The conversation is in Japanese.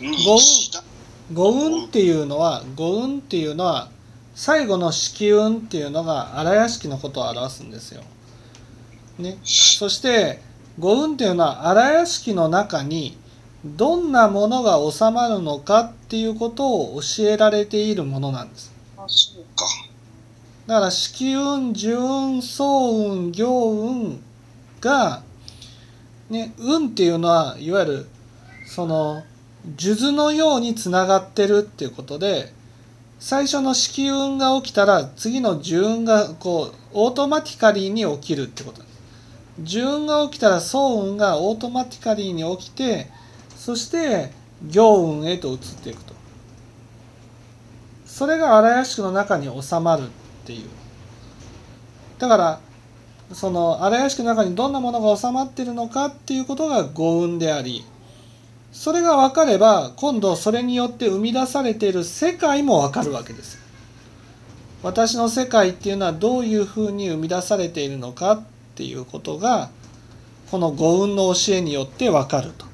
五運五運っていうのは五運っていうのは最後の子運っていうのが荒屋敷のことを表すんですよ。ね、そして五運っていうのは荒屋敷の中にどんなものが収まるのかっていうことを教えられているものなんです。あそうかだから子運寿運総運行運が、ね、運っていうのはいわゆるその数珠のようにつながってるっていうことで最初の子運が起きたら次の寿運がこうオートマティカリーに起きるってことです。寿運が起きたら総運がオートマティカリーに起きてそして行運へと移っていくと。それが荒屋敷の中に収まるっていう。だからその荒屋敷の中にどんなものが収まっているのかっていうことが五運でありそれが分かれば今度それによって生み出されている世界も分かるわけです。私の世界っていうのはどういうふうに生み出されているのかっていうことがこの五運の教えによって分かると。